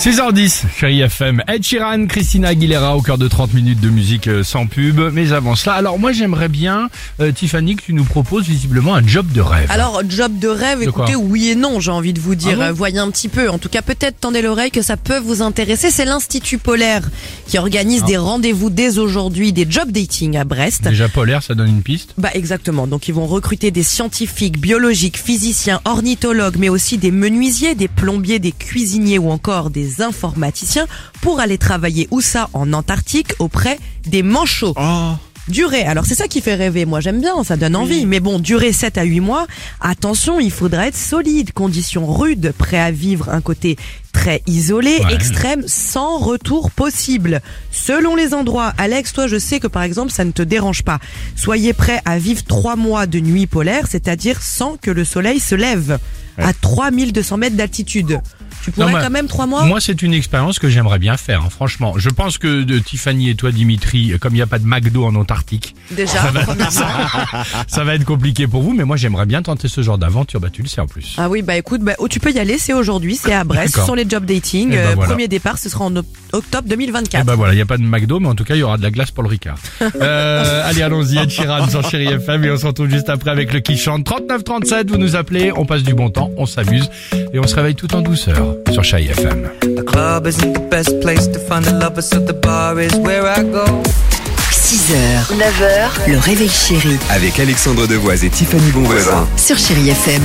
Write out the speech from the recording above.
6h10, chérie FM. Ed Sheeran, Christina Aguilera au cœur de 30 minutes de musique euh, sans pub. Mais avant cela, alors moi j'aimerais bien, euh, Tiffany, que tu nous proposes visiblement un job de rêve. Alors, job de rêve, écoutez, oui et non, j'ai envie de vous dire. Ah bon Euh, voyez un petit peu. En tout cas, peut-être tendez l'oreille que ça peut vous intéresser. C'est l'Institut Polaire qui Ah. organise des rendez-vous dès aujourd'hui, des job dating à Brest. Déjà polaire, ça donne une piste. Bah exactement. Donc ils vont recruter des scientifiques, biologiques, physiciens, ornithologues, mais aussi des menuisiers, des plombiers, des cuisiniers ou encore des informaticiens pour aller travailler où ça en Antarctique auprès des manchots. Durée, alors c'est ça qui fait rêver, moi j'aime bien, ça donne envie, mais bon, durée 7 à 8 mois, attention, il faudra être solide, conditions rudes, prêt à vivre un côté très isolé, Ouais. extrême, sans retour possible. Selon les endroits, Alex, toi je sais que par exemple ça ne te dérange pas. Soyez prêt à vivre 3 mois de nuit polaire, c'est-à-dire sans que le soleil se lève, à 3200 mètres d'altitude. Tu pourrais Non, quand même 3 mois Moi, c'est une expérience que j'aimerais bien faire, hein, franchement. Je pense que de Tiffany et toi, Dimitri, comme il n'y a pas de McDo en Antarctique, Déjà, premièrement. ça va être compliqué pour vous, mais moi j'aimerais bien tenter ce genre d'aventure. Bah, tu le sais en plus. Ah oui, bah écoute, bah, oh, tu peux y aller, c'est aujourd'hui, c'est à Brest, ce sont les job dating. Eh ben Euh, voilà. Premier départ, ce sera en octobre 2024. Eh ben voilà, il n'y a pas de McDo, mais en tout cas, il y aura de la glace pour le Ricard. Euh, allez, allons-y, Ed Sheeran sur Chéri FM et on se retrouve juste après avec le qui chante 3937. Vous nous appelez, on passe du bon temps, on s'amuse et on se réveille tout en douceur sur Chéri FM. The club isn't the best place to find the lovers, so the bar is where I go. 6h, 9h, le réveil chéri Avec Alexandre Devoise et Tiffany Bonvoisin. sur Chérie FM.